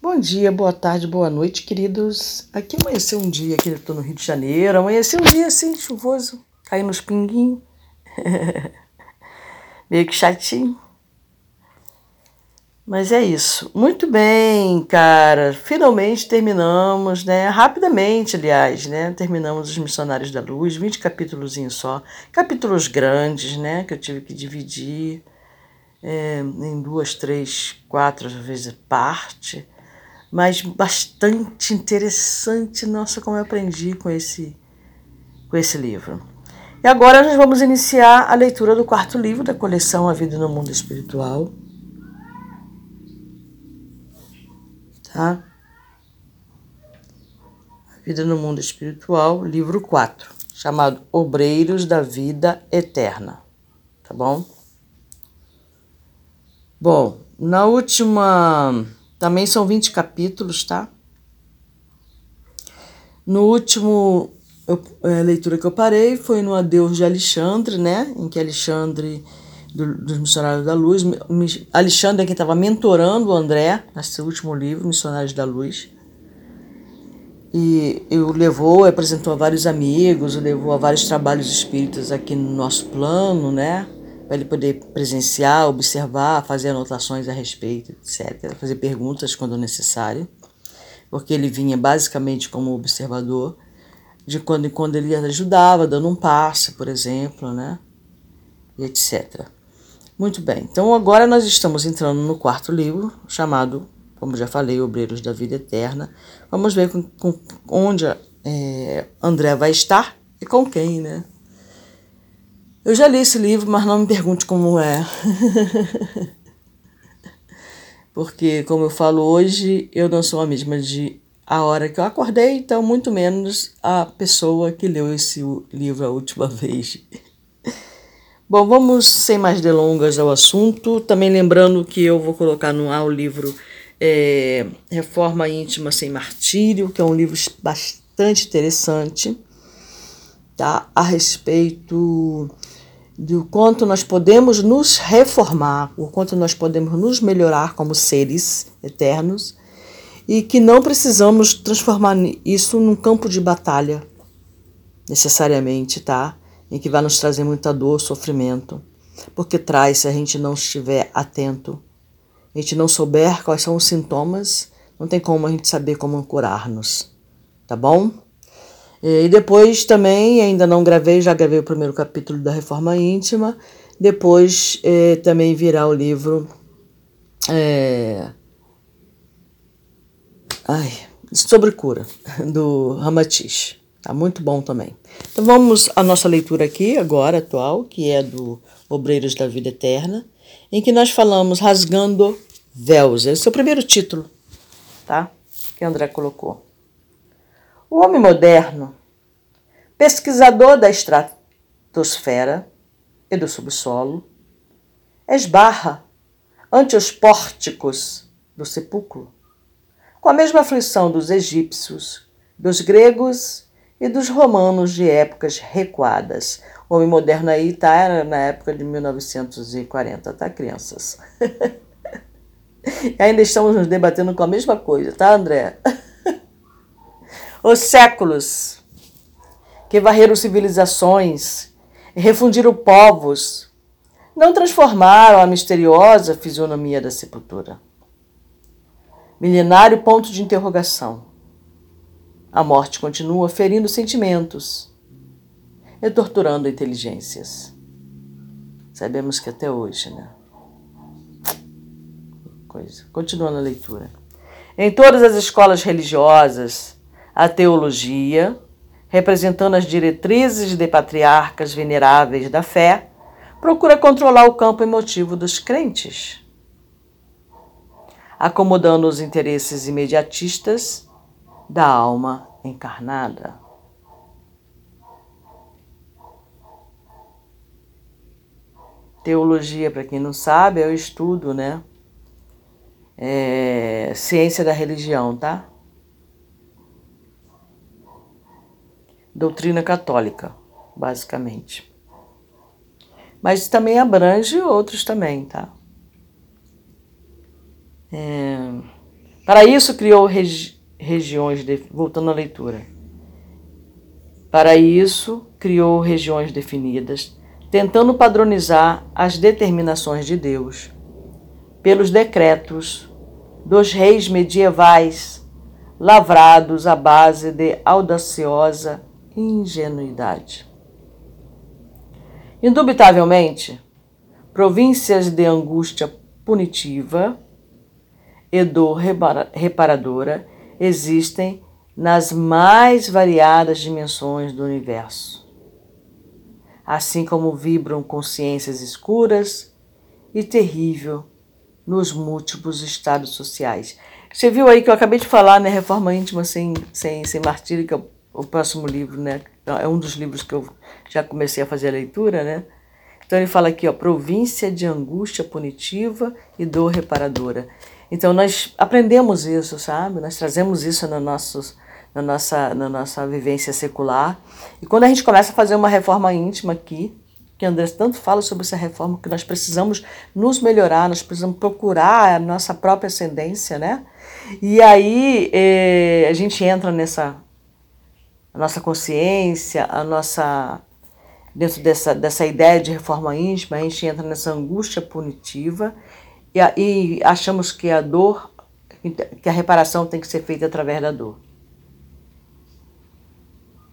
Bom dia, boa tarde, boa noite, queridos. Aqui amanheceu um dia, aqui eu tô no Rio de Janeiro, amanheceu um dia assim, chuvoso, caindo uns pinguinhos. Meio que chatinho. Mas é isso. Muito bem, cara. Finalmente terminamos, né? Rapidamente, aliás, né? Terminamos os Missionários da Luz, 20 capítulos só. Capítulos grandes, né? Que eu tive que dividir é, em duas, três, quatro vezes parte. Mas bastante interessante. Nossa, como eu aprendi com esse, com esse livro. E agora nós vamos iniciar a leitura do quarto livro da coleção A Vida no Mundo Espiritual tá? A Vida no Mundo Espiritual, livro 4, chamado Obreiros da Vida Eterna, tá bom? Bom, na última. Também são 20 capítulos, tá? No último eu, é, leitura que eu parei foi no Adeus de Alexandre, né? Em que Alexandre do, dos Missionários da Luz. Alexandre é quem estava mentorando o André nesse último livro, Missionários da Luz. E o levou, apresentou a vários amigos, levou a vários trabalhos espíritas aqui no nosso plano, né? Para ele poder presenciar, observar, fazer anotações a respeito, etc. Fazer perguntas quando necessário. Porque ele vinha basicamente como observador, de quando em quando ele ajudava, dando um passe, por exemplo, né? E etc. Muito bem, então agora nós estamos entrando no quarto livro, chamado, como já falei, Obreiros da Vida Eterna. Vamos ver com, com onde é, André vai estar e com quem, né? Eu já li esse livro, mas não me pergunte como é. Porque, como eu falo hoje, eu não sou a mesma de a hora que eu acordei, então muito menos a pessoa que leu esse livro a última vez. Bom, vamos sem mais delongas ao assunto. Também lembrando que eu vou colocar no ar o livro é, Reforma Íntima Sem Martírio, que é um livro bastante interessante, tá? a respeito do quanto nós podemos nos reformar, o quanto nós podemos nos melhorar como seres eternos e que não precisamos transformar isso num campo de batalha necessariamente, tá? em que vai nos trazer muita dor, sofrimento, porque traz se a gente não estiver atento, a gente não souber quais são os sintomas, não tem como a gente saber como curar-nos, tá bom? E depois também, ainda não gravei, já gravei o primeiro capítulo da Reforma Íntima, depois eh, também virá o livro é, ai, sobre cura, do Ramatish. Tá muito bom também. Então vamos à nossa leitura aqui agora atual, que é do Obreiros da Vida Eterna, em que nós falamos rasgando véus. Esse é o primeiro título, tá? Que André colocou. O homem moderno, pesquisador da estratosfera e do subsolo, esbarra ante os pórticos do sepulcro, com a mesma aflição dos egípcios, dos gregos e dos romanos de épocas recuadas. O homem moderno aí está na época de 1940, tá, crianças? Ainda estamos nos debatendo com a mesma coisa, tá, André? Os séculos que varreram civilizações e refundiram povos não transformaram a misteriosa fisionomia da sepultura. Milenário ponto de interrogação a morte continua ferindo sentimentos e torturando inteligências. Sabemos que até hoje, né? Coisa. Continuando a leitura. Em todas as escolas religiosas, a teologia, representando as diretrizes de patriarcas veneráveis da fé, procura controlar o campo emotivo dos crentes, acomodando os interesses imediatistas da alma encarnada. Teologia, para quem não sabe, é o estudo, né? É ciência da religião, tá? Doutrina católica, basicamente. Mas também abrange outros também, tá? É Para isso criou regi regiões, de, voltando à leitura. Para isso criou regiões definidas, tentando padronizar as determinações de Deus pelos decretos dos reis medievais, lavrados à base de audaciosa ingenuidade. Indubitavelmente, províncias de angústia punitiva e dor reparadora existem nas mais variadas dimensões do universo, assim como vibram consciências escuras e terrível nos múltiplos estados sociais. Você viu aí que eu acabei de falar, né? Reforma íntima sem, sem, sem martírio, que é o, próximo livro, né? É um dos livros que eu já comecei a fazer a leitura, né? Então ele fala aqui, ó, província de angústia punitiva e dor reparadora. Então nós aprendemos isso, sabe? Nós trazemos isso no nossos, na, nossa, na nossa vivência secular. E quando a gente começa a fazer uma reforma íntima aqui, que André tanto fala sobre essa reforma, que nós precisamos nos melhorar, nós precisamos procurar a nossa própria ascendência, né? E aí eh, a gente entra nessa a nossa consciência, a nossa dentro dessa, dessa ideia de reforma íntima, a gente entra nessa angústia punitiva e, e achamos que a dor, que a reparação tem que ser feita através da dor.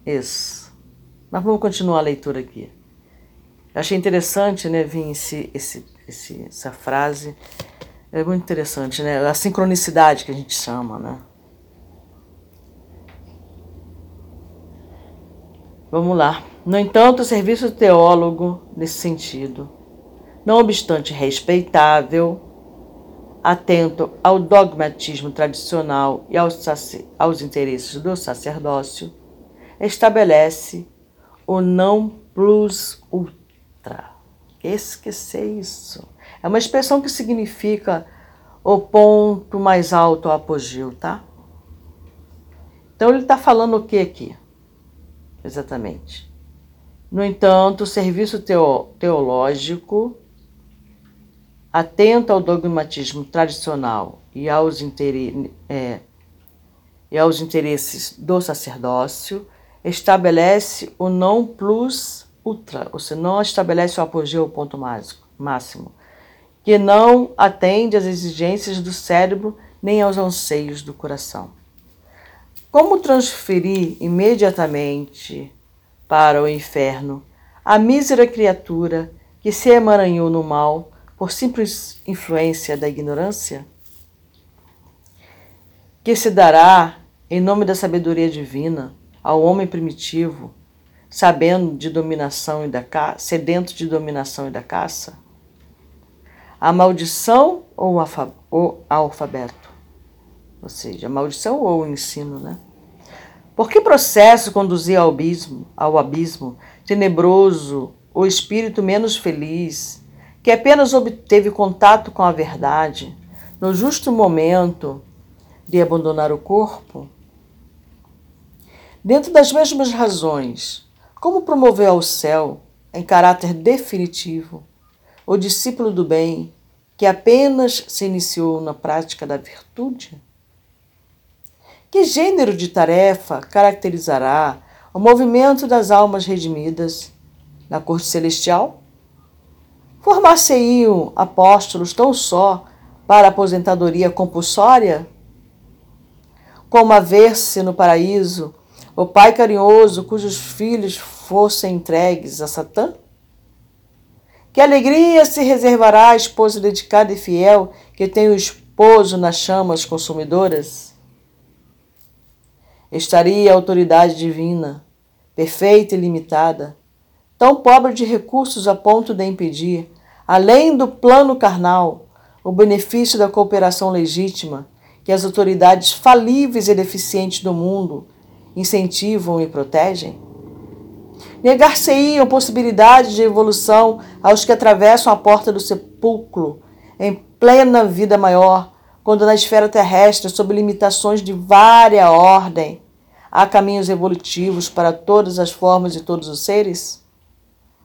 Isso. Mas vamos continuar a leitura aqui. Eu achei interessante, né, esse, esse, esse, essa frase. É muito interessante, né? A sincronicidade que a gente chama, né? Vamos lá. No entanto, o serviço teólogo, nesse sentido, não obstante respeitável, atento ao dogmatismo tradicional e aos, aos interesses do sacerdócio, estabelece o não plus ultra. Esquecer isso. É uma expressão que significa o ponto mais alto, o apogeu, tá? Então ele está falando o que aqui? Exatamente. No entanto, o serviço teológico, atento ao dogmatismo tradicional e aos, é, e aos interesses do sacerdócio, estabelece o não plus ultra, ou seja, não estabelece o apogeu, o ponto máximo, que não atende às exigências do cérebro nem aos anseios do coração. Como transferir imediatamente para o inferno a mísera criatura que se emaranhou no mal por simples influência da ignorância? Que se dará, em nome da sabedoria divina, ao homem primitivo, sabendo de dominação e da caça, sedento de dominação e da caça? A maldição ou o alfabeto? Ou seja, a maldição ou o ensino, né? Por que processo conduzia ao abismo, ao abismo tenebroso o espírito menos feliz, que apenas obteve contato com a verdade no justo momento de abandonar o corpo? Dentro das mesmas razões, como promover ao céu, em caráter definitivo, o discípulo do bem que apenas se iniciou na prática da virtude? Que gênero de tarefa caracterizará o movimento das almas redimidas na corte celestial? Formar-se-iam apóstolos tão só para aposentadoria compulsória? Como a ver-se no paraíso o pai carinhoso cujos filhos fossem entregues a Satã? Que alegria se reservará a esposa dedicada e fiel que tem o esposo nas chamas consumidoras? Estaria a autoridade divina, perfeita e limitada, tão pobre de recursos a ponto de impedir, além do plano carnal, o benefício da cooperação legítima que as autoridades falíveis e deficientes do mundo incentivam e protegem? Negar-se-iam possibilidades de evolução aos que atravessam a porta do sepulcro em plena vida maior, quando na esfera terrestre, sob limitações de vária ordem, há caminhos evolutivos para todas as formas e todos os seres?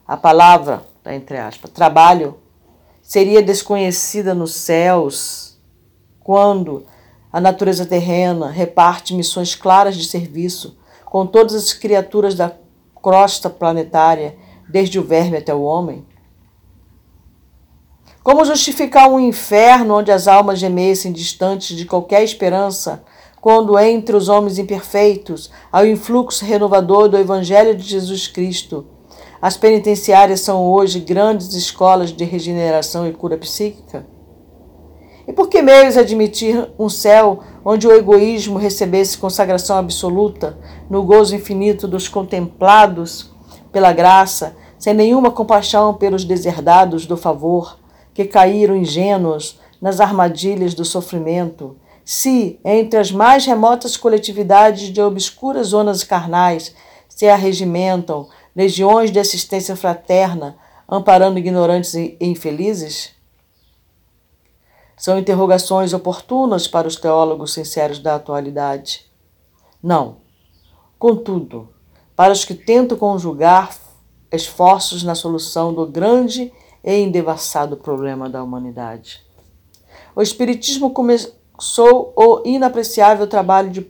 A palavra, tá entre aspas, trabalho, seria desconhecida nos céus quando A natureza terrena reparte missões claras de serviço com todas as criaturas da crosta planetária, desde o verme até o homem? Como justificar um inferno onde as almas gemessem distantes de qualquer esperança, quando entre os homens imperfeitos há o influxo renovador do Evangelho de Jesus Cristo? As penitenciárias são hoje grandes escolas de regeneração e cura psíquica? E por que meios admitir um céu onde o egoísmo recebesse consagração absoluta, no gozo infinito dos contemplados pela graça, sem nenhuma compaixão pelos deserdados do favor, que caíram ingênuos nas armadilhas do sofrimento, se, entre as mais remotas coletividades de obscuras zonas carnais, se arregimentam legiões de assistência fraterna, amparando ignorantes e infelizes? São interrogações oportunas para os teólogos sinceros da atualidade. Não. Contudo, para os que tentam conjugar esforços na solução do grande e endevassado problema da humanidade. O Espiritismo começou o inapreciável trabalho de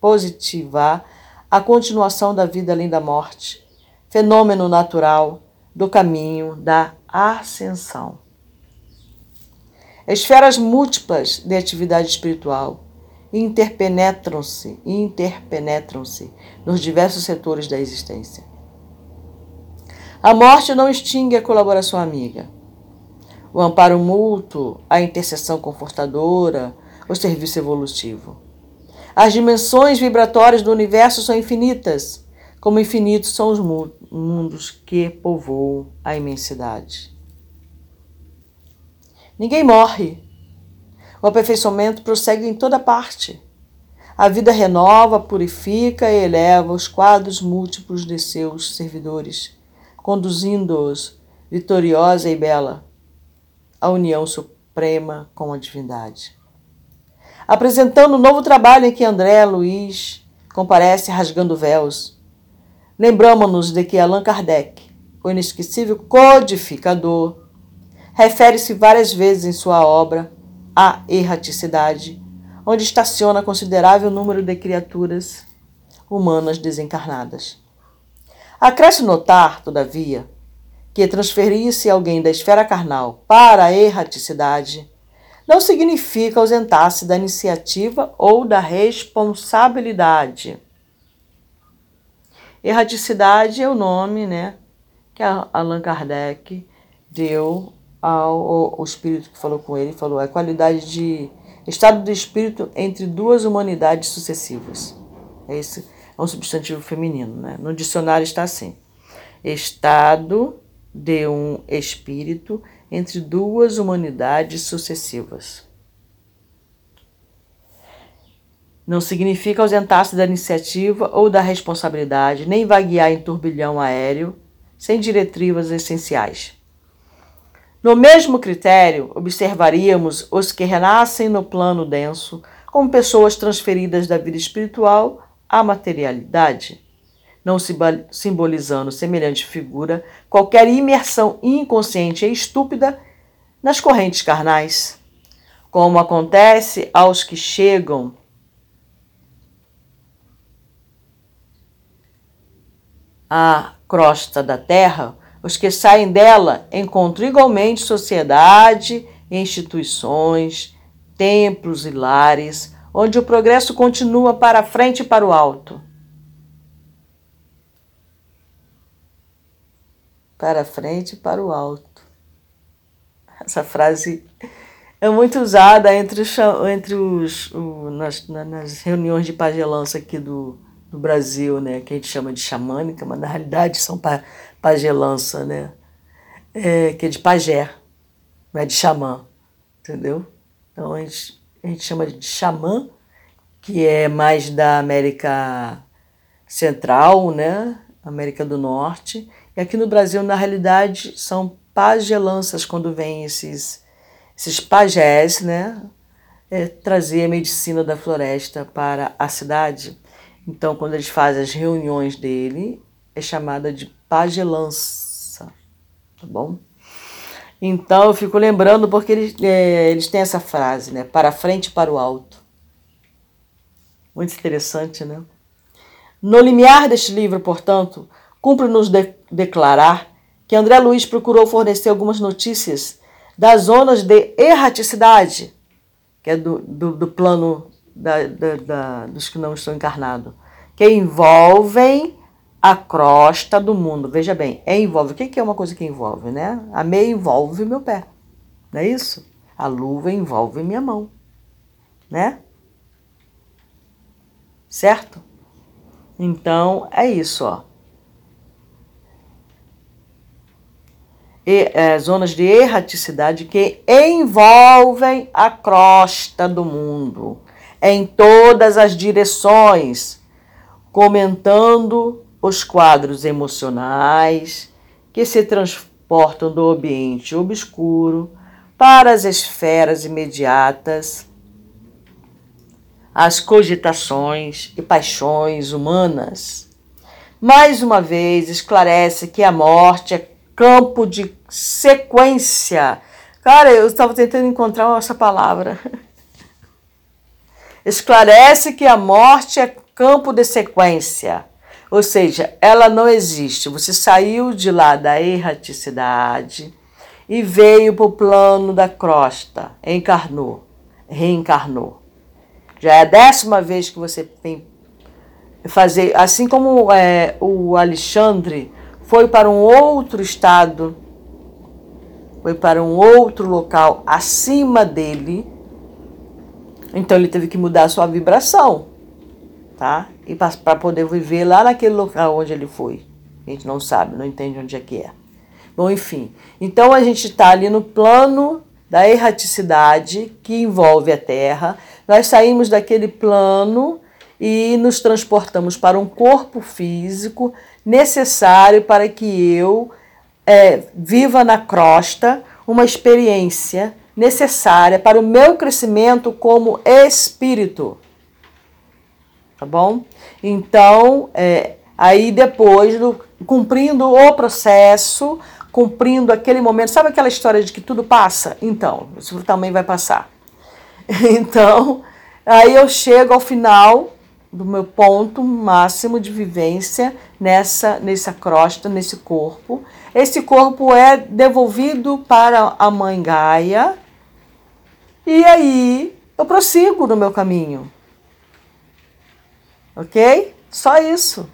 positivar a continuação da vida além da morte, fenômeno natural do caminho da ascensão. Esferas múltiplas de atividade espiritual interpenetram-se interpenetram-se nos diversos setores da existência. A morte não extingue a colaboração amiga. O amparo mútuo, a intercessão confortadora, o serviço evolutivo. As dimensões vibratórias do universo são infinitas, como infinitos são os mundos que povoam a imensidade. Ninguém morre. O aperfeiçoamento prossegue em toda parte. A vida renova, purifica e eleva os quadros múltiplos de seus servidores, conduzindo-os, vitoriosa e bela, à união suprema com a divindade. Apresentando um novo trabalho em que André Luiz comparece rasgando véus, lembramos-nos de que Allan Kardec, o inesquecível codificador, refere-se várias vezes em sua obra à erraticidade, onde estaciona considerável número de criaturas humanas desencarnadas. Acresce notar, todavia, que transferir-se alguém da esfera carnal para a erraticidade não significa ausentar-se da iniciativa ou da responsabilidade. Erraticidade é o nome né, que Allan Kardec deu ao, ao, espírito que falou com ele, falou a é qualidade de estado de espírito entre duas humanidades sucessivas. Esse é um substantivo feminino, né? No dicionário está assim: estado de um espírito entre duas humanidades sucessivas. Não significa ausentar-se da iniciativa ou da responsabilidade, nem vaguear em turbilhão aéreo sem diretivas essenciais. No mesmo critério, observaríamos os que renascem no plano denso como pessoas transferidas da vida espiritual à materialidade, não simbolizando semelhante figura qualquer imersão inconsciente e estúpida nas correntes carnais, como acontece aos que chegam à crosta da terra os que saem dela encontram igualmente sociedade, instituições, templos e lares, onde o progresso continua para frente e para o alto. Para frente e para o alto. Essa frase é muito usada entre os, entre os o, nas, nas reuniões de pagelança aqui do, do Brasil, né, que a gente chama de xamânica, mas na realidade são pa, pagelança, né, é, que é de pajé, não é de xamã, entendeu? Então a gente, a gente chama de xamã, que é mais da América Central, né, América do Norte, e aqui no Brasil, na realidade, são pagelanças quando vêm esses, esses pajés, né, é, trazer a medicina da floresta para a cidade. Então, quando eles fazem as reuniões dele, é chamada de pagelança, tá bom? Então eu fico lembrando porque eles, é, eles têm essa frase, né? Para frente e para o alto. Muito interessante, né? No limiar deste livro, portanto, cumpre-nos de declarar que André Luiz procurou fornecer algumas notícias das zonas de erraticidade, que é do, do, do plano da, da, da, dos que não estão encarnados, que envolvem a crosta do mundo. Veja bem, é envolve. O que é uma coisa que envolve, né? A meia envolve meu pé, não é isso? A luva envolve minha mão, né? Certo? Então é isso, ó. E, é, zonas de erraticidade que envolvem a crosta do mundo em todas as direções, comentando os quadros emocionais que se transportam do ambiente obscuro para as esferas imediatas, as cogitações e paixões humanas. Mais uma vez, esclarece que a morte é campo de sequência. Cara, eu estava tentando encontrar essa palavra. Esclarece que a morte é campo de sequência ou seja, ela não existe. Você saiu de lá da erraticidade e veio para o plano da crosta, encarnou, reencarnou. Já é a décima vez que você vem fazer, assim como é, o Alexandre foi para um outro estado, foi para um outro local acima dele, então ele teve que mudar a sua vibração, tá? e para poder viver lá naquele local onde ele foi. A gente não sabe, não entende onde é que é. Bom, enfim. Então a gente está ali no plano da erraticidade que envolve a Terra. Nós saímos daquele plano e nos transportamos para um corpo físico necessário para que eu é, viva na crosta uma experiência necessária para o meu crescimento como espírito. Tá bom? Então, é, aí depois, do, cumprindo o processo, cumprindo aquele momento, sabe aquela história de que tudo passa? Então, isso também vai passar. Então, aí eu chego ao final do meu ponto máximo de vivência nessa nessa crosta, nesse corpo. Esse corpo é devolvido para a mãe Gaia. E aí eu prossigo no meu caminho ok? Só isso.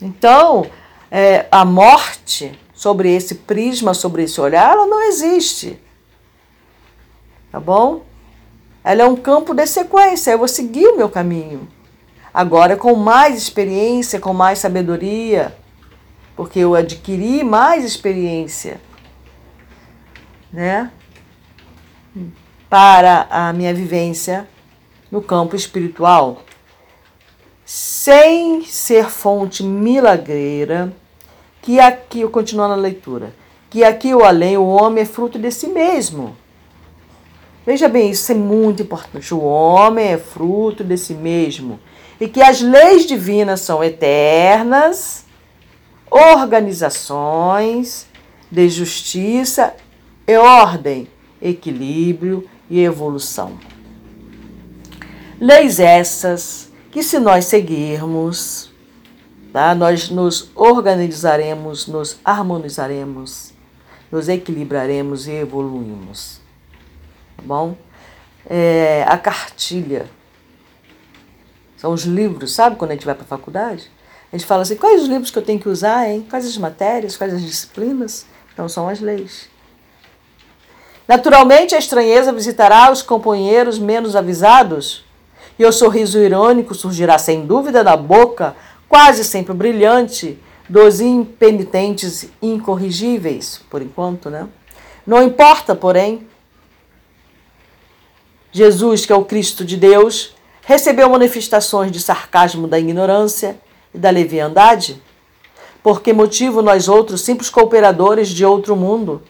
Então, é, a morte sobre esse prisma, sobre esse olhar, ela não existe. Tá bom? Ela é um campo de sequência, eu vou seguir o meu caminho. Agora, com mais experiência, com mais sabedoria, porque eu adquiri mais experiência, né? Para a minha vivência no campo espiritual sem ser fonte milagreira, que aqui, eu continuo na leitura, que aqui ou além o homem é fruto de si mesmo. Veja bem, isso é muito importante. O homem é fruto de si mesmo. E que as leis divinas são eternas, organizações de justiça e ordem, equilíbrio e evolução. Leis essas que se nós seguirmos, tá, nós nos organizaremos, nos harmonizaremos, nos equilibraremos e evoluímos. Tá bom? É, a cartilha. São os livros, sabe quando a gente vai para a faculdade? A gente fala assim, quais os livros que eu tenho que usar, hein? Quais as matérias, quais as disciplinas? Então são as leis. Naturalmente, a estranheza visitará os companheiros menos avisados e o sorriso irônico surgirá sem dúvida da boca, quase sempre brilhante, dos impenitentes incorrigíveis, por enquanto, né? Não importa, porém, Jesus, que é o Cristo de Deus, recebeu manifestações de sarcasmo da ignorância e da leviandade? Por que motivo nós outros, simples cooperadores de outro mundo,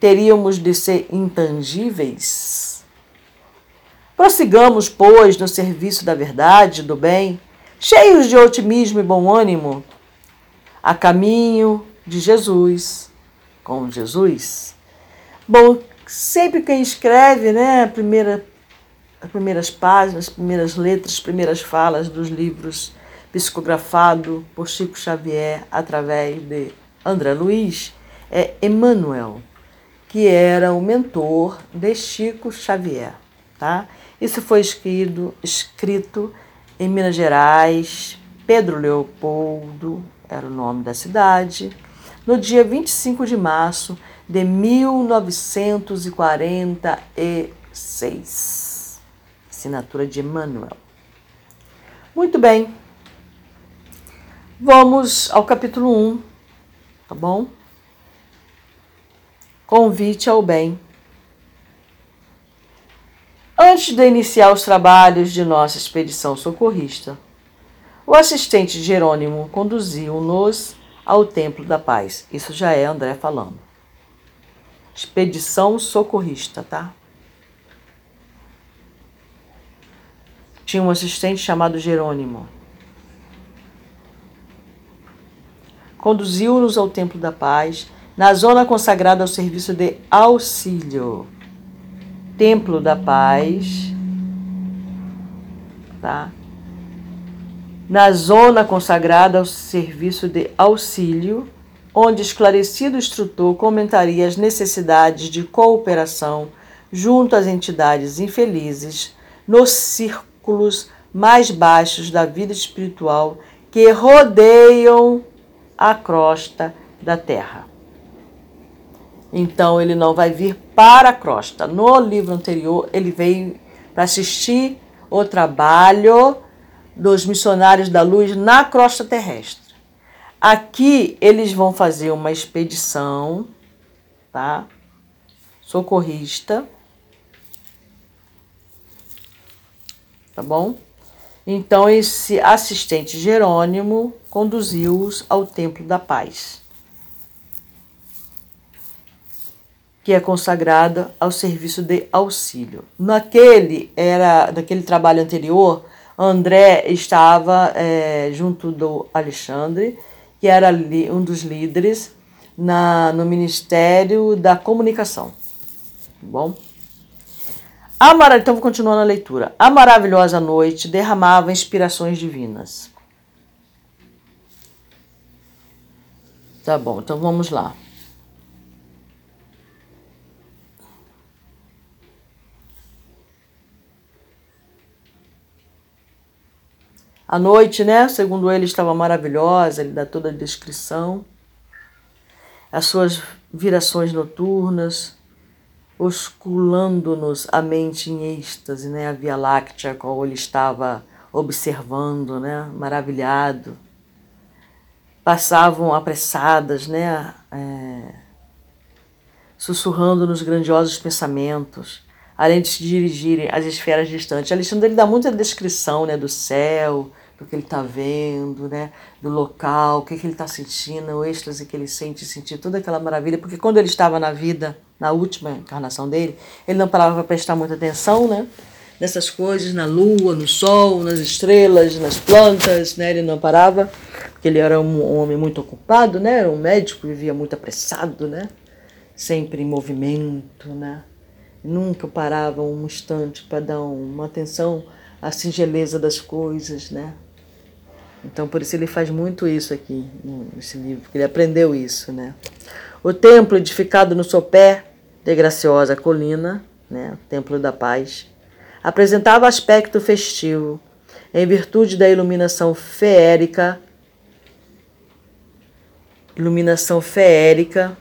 teríamos de ser intangíveis? Prossigamos, pois, no serviço da verdade, do bem, cheios de otimismo e bom ânimo, a caminho de Jesus, com Jesus. Bom, sempre quem escreve, né, a primeira, as primeiras páginas, as primeiras letras, as primeiras falas dos livros psicografado por Chico Xavier através de André Luiz, é Emmanuel, que era o mentor de Chico Xavier. Tá? Isso foi escrito, escrito em Minas Gerais, Pedro Leopoldo era o nome da cidade, no dia 25 de março de 1946. Assinatura de Emmanuel. Muito bem. Vamos ao capítulo 1, tá bom? Convite ao bem. Antes de iniciar os trabalhos de nossa expedição socorrista, o assistente Jerônimo conduziu-nos ao Templo da Paz. Isso já é André falando. Expedição socorrista, tá? Tinha um assistente chamado Jerônimo. Conduziu-nos ao Templo da Paz, na zona consagrada ao serviço de auxílio. Templo da Paz, tá? Na zona consagrada ao serviço de auxílio, onde esclarecido instrutor comentaria as necessidades de cooperação junto às entidades infelizes nos círculos mais baixos da vida espiritual que rodeiam a crosta da Terra. Então ele não vai vir para a crosta. No livro anterior, ele veio para assistir o trabalho dos missionários da luz na crosta terrestre. Aqui eles vão fazer uma expedição, tá? Socorrista. Tá bom? Então esse assistente Jerônimo conduziu-os ao Templo da Paz. Que é consagrada ao serviço de auxílio. Naquele era naquele trabalho anterior, André estava é, junto do Alexandre, que era um dos líderes na, no Ministério da Comunicação. Tá bom? A. Então vou continuar na leitura. A maravilhosa noite derramava inspirações divinas. Tá bom, então vamos lá. A noite, né, segundo ele, estava maravilhosa, ele dá toda a descrição. As suas virações noturnas, osculando-nos a mente em êxtase, né, a Via Láctea, qual ele estava observando, né, maravilhado. Passavam apressadas, né, é, sussurrando nos grandiosos pensamentos, além de se dirigirem às esferas distantes. Alexandre ele dá muita descrição né, do céu, do que ele está vendo, né? do local, o que, que ele está sentindo, o êxtase que ele sente, sentir toda aquela maravilha, porque quando ele estava na vida, na última encarnação dele, ele não parava para prestar muita atenção, né? Nessas coisas, na lua, no sol, nas estrelas, nas plantas, né? Ele não parava, porque ele era um, homem muito ocupado, né? Era um médico, vivia muito apressado, né? Sempre em movimento, né? Nunca parava um instante para dar uma atenção à singeleza das coisas, né? Então, por isso ele faz muito isso aqui nesse livro, porque ele aprendeu isso, né? O templo edificado no sopé de graciosa colina, né? O Templo da Paz, apresentava aspecto festivo, em virtude da iluminação feérica, iluminação feérica,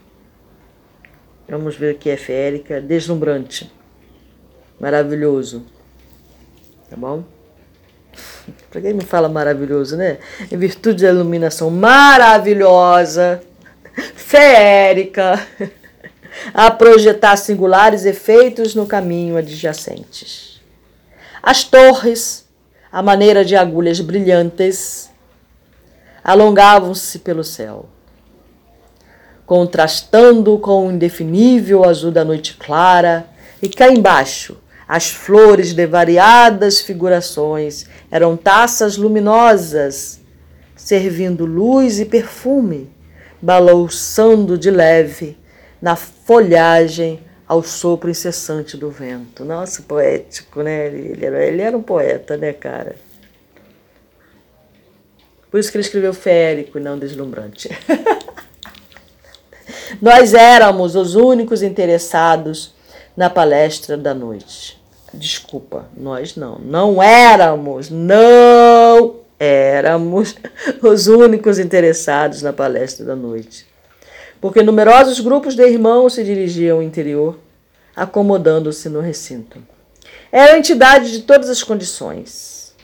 vamos ver o que é feérica, deslumbrante, maravilhoso, tá bom? Para quem me fala maravilhoso, né? Em virtude da iluminação maravilhosa, feérica, a projetar singulares efeitos no caminho adjacentes. As torres, à maneira de agulhas brilhantes, alongavam-se pelo céu, contrastando com o indefinível azul da noite clara, e cá embaixo, as flores de variadas figurações eram taças luminosas, servindo luz e perfume, balouçando de leve na folhagem ao sopro incessante do vento. Nossa, poético, né? Ele era, ele era um poeta, né, cara? Por isso que ele escreveu férico e não deslumbrante. Nós éramos os únicos interessados na palestra da noite. Desculpa, nós não. Não éramos, não éramos os únicos interessados na palestra da noite. Porque numerosos grupos de irmãos se dirigiam ao interior, acomodando-se no recinto. Era a entidade de todas as condições,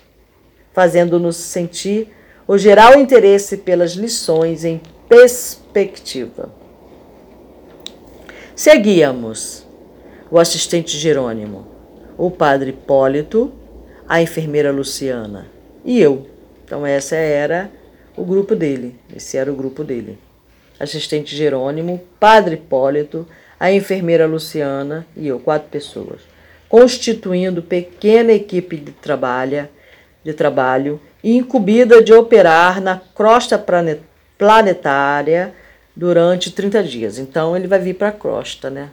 fazendo-nos sentir o geral interesse pelas lições em perspectiva. Seguíamos o assistente Jerônimo, o padre Hipólito, a enfermeira Luciana e eu. Então, essa era o grupo dele. Esse era o grupo dele. Assistente Jerônimo, padre Hipólito, a enfermeira Luciana e eu, quatro pessoas, constituindo pequena equipe de trabalho, de trabalho incumbida de operar na crosta planetária durante 30 dias. Então ele vai vir para a crosta, né?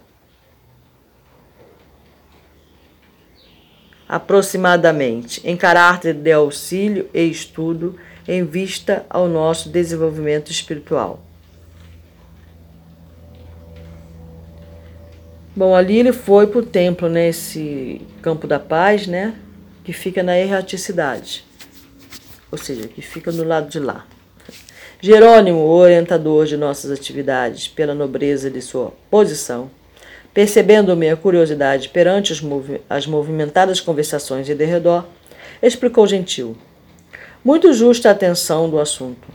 Aproximadamente, em caráter de auxílio e estudo em vista ao nosso desenvolvimento espiritual. Bom, ali ele foi para o templo, nesse né, campo da paz, né? Que fica na erraticidade. Ou seja, que fica do lado de lá. Jerônimo, orientador de nossas atividades, pela nobreza de sua posição, percebendo minha curiosidade perante movi as movimentadas conversações de derredor, explicou gentil. Muito justa a atenção do assunto.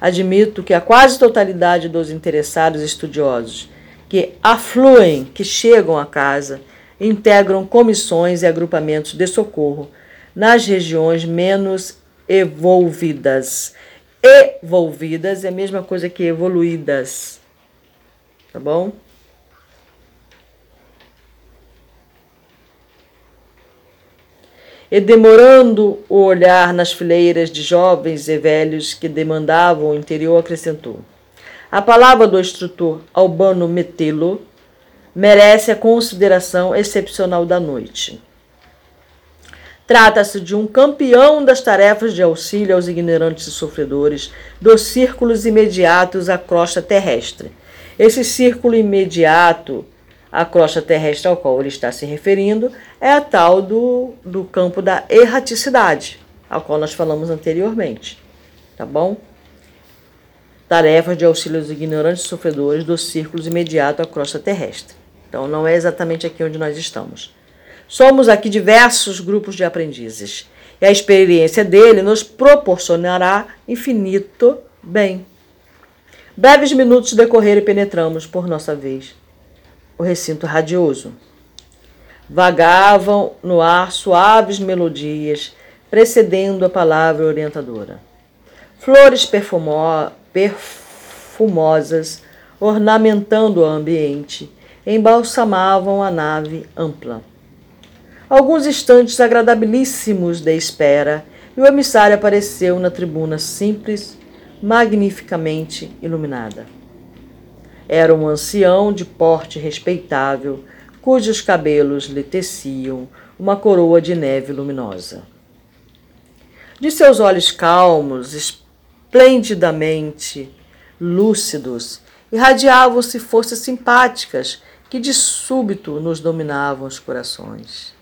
Admito que a quase totalidade dos interessados estudiosos que afluem, que chegam à casa, integram comissões e agrupamentos de socorro nas regiões menos evolvidas evolvidas é a mesma coisa que evoluídas. Tá bom? E demorando o olhar nas fileiras de jovens e velhos que demandavam o interior, acrescentou: A palavra do instrutor Albano Metelo merece a consideração excepcional da noite. Trata-se de um campeão das tarefas de auxílio aos ignorantes e sofredores dos círculos imediatos à crosta terrestre. Esse círculo imediato à crosta terrestre ao qual ele está se referindo é a tal do, do campo da erraticidade, ao qual nós falamos anteriormente. Tá bom? Tarefas de auxílio aos ignorantes sofredores dos círculos imediatos à crosta terrestre. Então, não é exatamente aqui onde nós estamos. Somos aqui diversos grupos de aprendizes e a experiência dele nos proporcionará infinito bem. Breves minutos decorreram e penetramos, por nossa vez, o recinto radioso. Vagavam no ar suaves melodias, precedendo a palavra orientadora. Flores perfumo perfumosas, ornamentando o ambiente, embalsamavam a nave ampla. Alguns instantes agradabilíssimos de espera, e o emissário apareceu na tribuna simples, magnificamente iluminada. Era um ancião de porte respeitável, cujos cabelos lhe teciam uma coroa de neve luminosa. De seus olhos calmos, esplendidamente lúcidos, irradiavam-se forças simpáticas que de súbito nos dominavam os corações.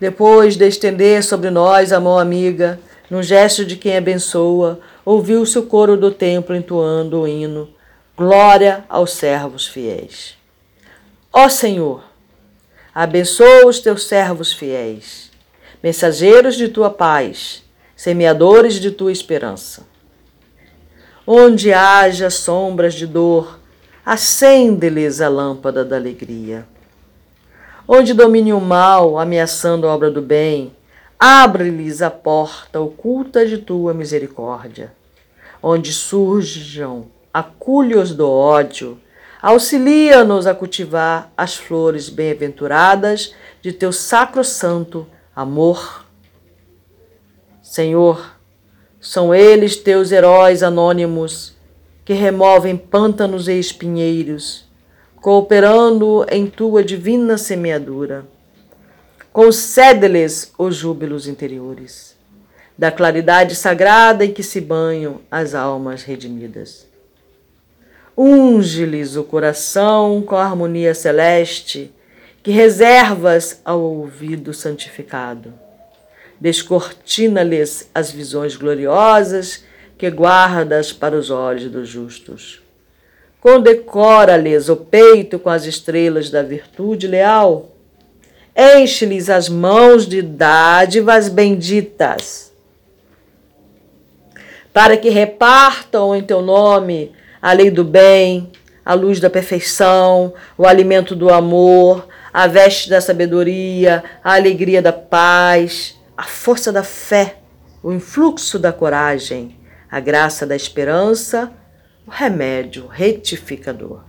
Depois de estender sobre nós a mão amiga, num gesto de quem abençoa, ouviu-se o coro do templo entoando o hino: Glória aos servos fiéis. Ó Senhor, abençoa os teus servos fiéis, mensageiros de tua paz, semeadores de tua esperança. Onde haja sombras de dor, acende-lhes a lâmpada da alegria onde domine o mal, ameaçando a obra do bem, abre-lhes a porta oculta de tua misericórdia. Onde surjam aculhos do ódio, auxilia-nos a cultivar as flores bem-aventuradas de teu sacro-santo amor. Senhor, são eles teus heróis anônimos que removem pântanos e espinheiros cooperando em tua divina semeadura. Concede-lhes os júbilos interiores, da claridade sagrada em que se banham as almas redimidas. Unge-lhes o coração com a harmonia celeste que reservas ao ouvido santificado. Descortina-lhes as visões gloriosas que guardas para os olhos dos justos. Condecora-lhes o peito com as estrelas da virtude leal. Enche-lhes as mãos de dádivas benditas, para que repartam em teu nome a lei do bem, a luz da perfeição, o alimento do amor, a veste da sabedoria, a alegria da paz, a força da fé, o influxo da coragem, a graça da esperança, o remédio retificador.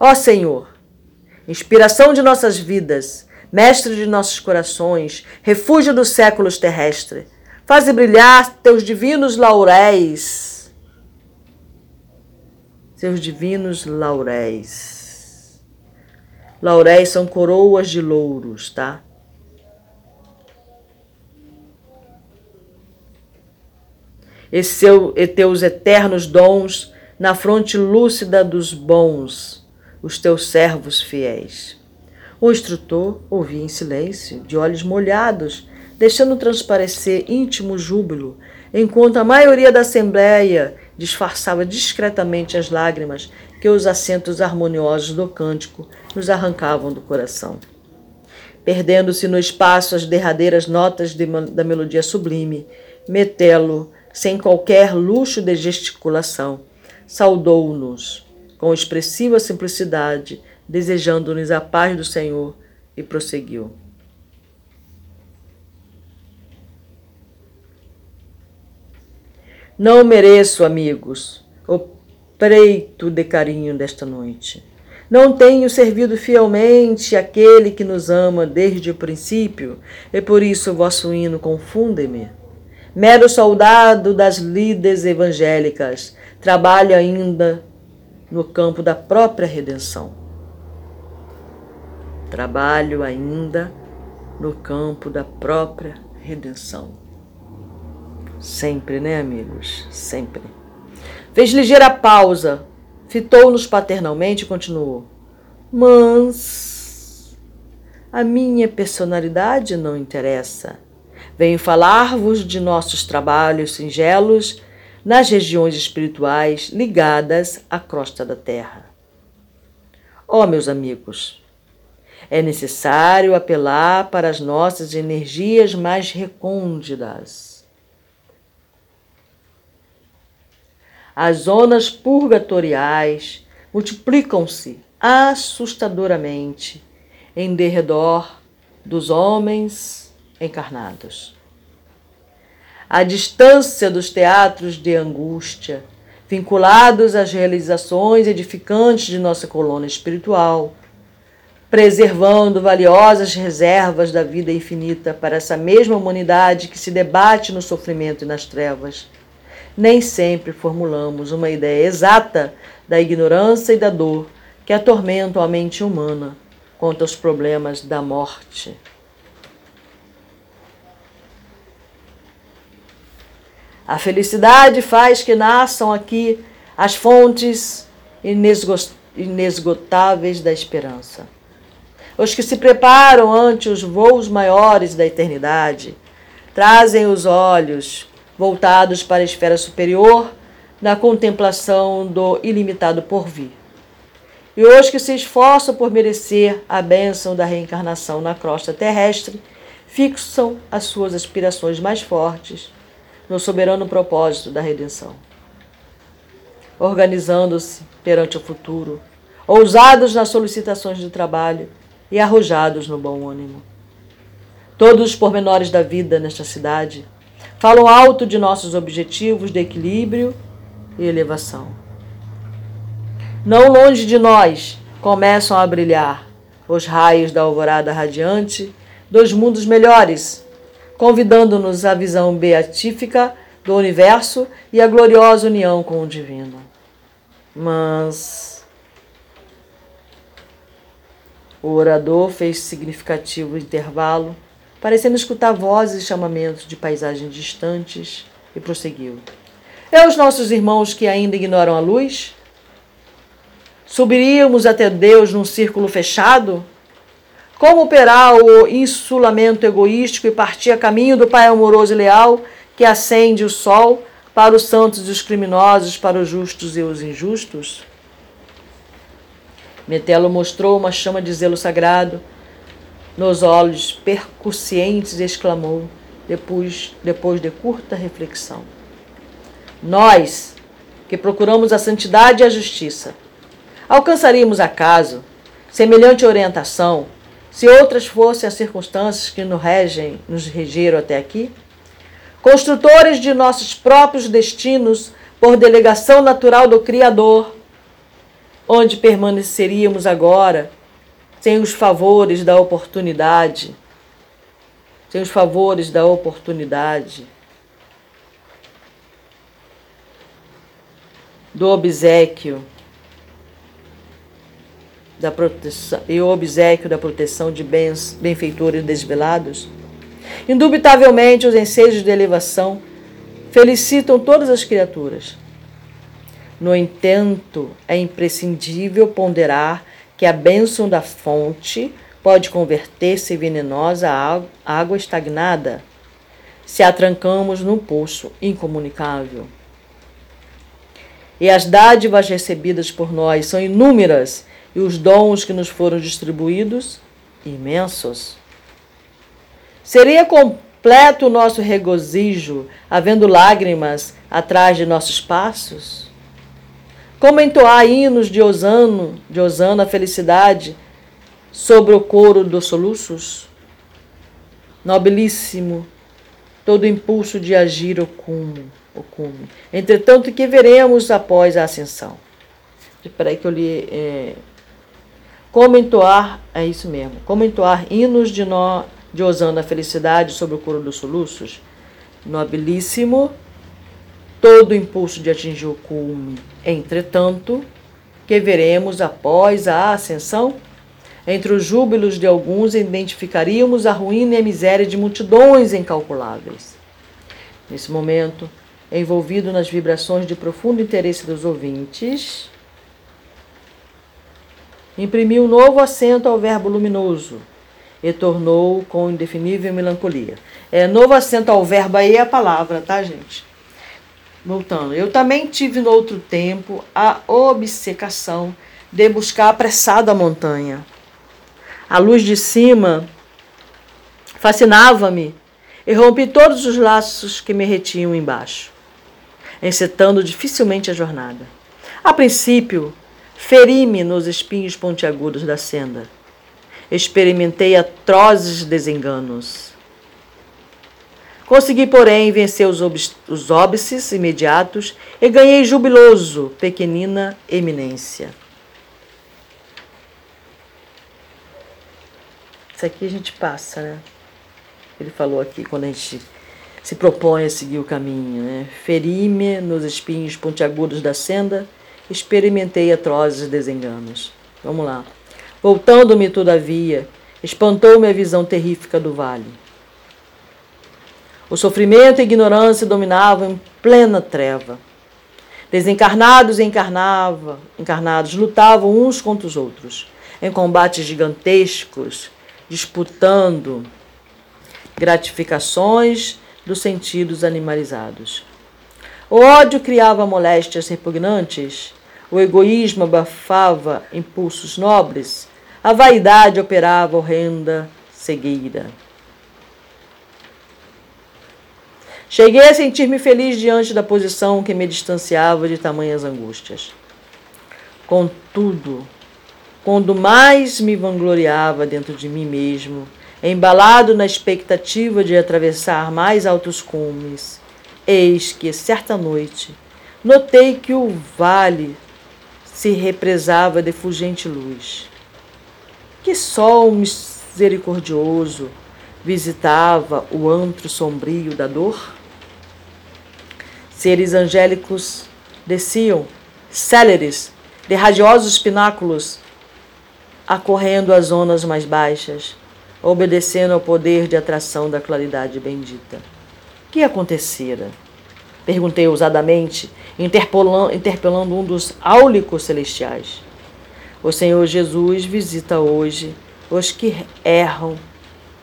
Ó Senhor, inspiração de nossas vidas, mestre de nossos corações, refúgio dos séculos terrestres, faze brilhar teus divinos lauréis, seus divinos lauréis. Lauréis são coroas de louros, tá? e, seu, e teus eternos dons na fronte lúcida dos bons, os teus servos fiéis. O instrutor ouvia em silêncio, de olhos molhados, deixando transparecer íntimo júbilo, enquanto a maioria da assembleia disfarçava discretamente as lágrimas que os acentos harmoniosos do cântico nos arrancavam do coração. Perdendo-se no espaço as derradeiras notas de, da melodia sublime, Metelo sem qualquer luxo de gesticulação, saudou-nos com expressiva simplicidade, desejando-nos a paz do Senhor, e prosseguiu. Não mereço, amigos, o preito de carinho desta noite. Não tenho servido fielmente aquele que nos ama desde o princípio, e por isso vosso hino confunde-me mero soldado das lides evangélicas, trabalha ainda no campo da própria redenção. Trabalho ainda no campo da própria redenção. Sempre, né, amigos? Sempre. Fez ligeira pausa, fitou-nos paternalmente e continuou. Mas a minha personalidade não interessa. Venho falar-vos de nossos trabalhos singelos nas regiões espirituais ligadas à crosta da terra. Ó oh, meus amigos, é necessário apelar para as nossas energias mais recônditas. As zonas purgatoriais multiplicam-se assustadoramente em derredor dos homens encarnados. A distância dos teatros de angústia, vinculados às realizações edificantes de nossa coluna espiritual, preservando valiosas reservas da vida infinita para essa mesma humanidade que se debate no sofrimento e nas trevas. Nem sempre formulamos uma ideia exata da ignorância e da dor que atormentam a mente humana quanto aos problemas da morte. A felicidade faz que nasçam aqui as fontes inesgotáveis da esperança. Os que se preparam ante os voos maiores da eternidade trazem os olhos voltados para a esfera superior na contemplação do ilimitado porvir. E os que se esforçam por merecer a bênção da reencarnação na crosta terrestre fixam as suas aspirações mais fortes no soberano propósito da redenção. Organizando-se perante o futuro, ousados nas solicitações de trabalho e arrojados no bom ânimo. Todos os pormenores da vida nesta cidade falam alto de nossos objetivos de equilíbrio e elevação. Não longe de nós começam a brilhar os raios da alvorada radiante dos mundos melhores convidando-nos à visão beatífica do universo e à gloriosa união com o divino. Mas O orador fez significativo intervalo, parecendo escutar vozes e chamamentos de paisagens distantes, e prosseguiu. E os nossos irmãos que ainda ignoram a luz? Subiríamos até Deus num círculo fechado? Como operar o insulamento egoístico e partir a caminho do Pai amoroso e leal que acende o sol para os santos e os criminosos, para os justos e os injustos? Metelo mostrou uma chama de zelo sagrado nos olhos percussientes exclamou, depois, depois de curta reflexão: Nós, que procuramos a santidade e a justiça, alcançaríamos acaso semelhante orientação se outras fossem as circunstâncias que nos regem, nos regeram até aqui? Construtores de nossos próprios destinos por delegação natural do Criador, onde permaneceríamos agora sem os favores da oportunidade, sem os favores da oportunidade, do obsequio da proteção e o obsequio da proteção de bens, benfeitores desvelados? Indubitavelmente, os ensejos de elevação felicitam todas as criaturas. No entanto, é imprescindível ponderar que a bênção da fonte pode converter-se em venenosa água estagnada se a trancamos num poço incomunicável. E as dádivas recebidas por nós são inúmeras e os dons que nos foram distribuídos imensos. Seria completo o nosso regozijo, havendo lágrimas atrás de nossos passos? Como entoar hinos de Osano, de Osana felicidade sobre o coro dos soluços? Nobilíssimo, todo impulso de agir o cume, o cume. Entretanto, que veremos após a ascensão? Espera aí que eu li é, como entoar, é isso mesmo, como entoar hinos de, nó, de Osana a felicidade sobre o coro dos soluços? Nobilíssimo, todo o impulso de atingir o cume. Entretanto, que veremos após a ascensão? Entre os júbilos de alguns identificaríamos a ruína e a miséria de multidões incalculáveis. Nesse momento, envolvido nas vibrações de profundo interesse dos ouvintes, imprimiu um novo acento ao verbo luminoso e tornou com indefinível melancolia. É, novo acento ao verbo aí é a palavra, tá, gente? Voltando, eu também tive no outro tempo a obcecação de buscar apressado a montanha. A luz de cima fascinava-me e rompi todos os laços que me retinham embaixo, encetando dificilmente a jornada. A princípio, Feri-me nos espinhos pontiagudos da senda. Experimentei atrozes desenganos. Consegui, porém, vencer os, os óbices imediatos e ganhei jubiloso pequenina eminência. Isso aqui a gente passa, né? Ele falou aqui quando a gente se propõe a seguir o caminho, né? Feri-me nos espinhos pontiagudos da senda experimentei atrozes desenganos. Vamos lá. Voltando-me, todavia, espantou-me a visão terrífica do vale. O sofrimento e a ignorância dominavam em plena treva. Desencarnados e encarnava, encarnados lutavam uns contra os outros, em combates gigantescos, disputando gratificações dos sentidos animalizados. O ódio criava moléstias repugnantes o egoísmo abafava impulsos nobres, a vaidade operava horrenda cegueira. Cheguei a sentir-me feliz diante da posição que me distanciava de tamanhas angústias. Contudo, quando mais me vangloriava dentro de mim mesmo, embalado na expectativa de atravessar mais altos cumes, eis que, certa noite, notei que o vale se represava de fulgente luz. Que sol misericordioso visitava o antro sombrio da dor? Seres angélicos desciam, céleres, de radiosos pináculos, acorrendo às zonas mais baixas, obedecendo ao poder de atração da claridade bendita. Que acontecera? Perguntei ousadamente, interpelando um dos áulicos celestiais. O Senhor Jesus visita hoje os que erram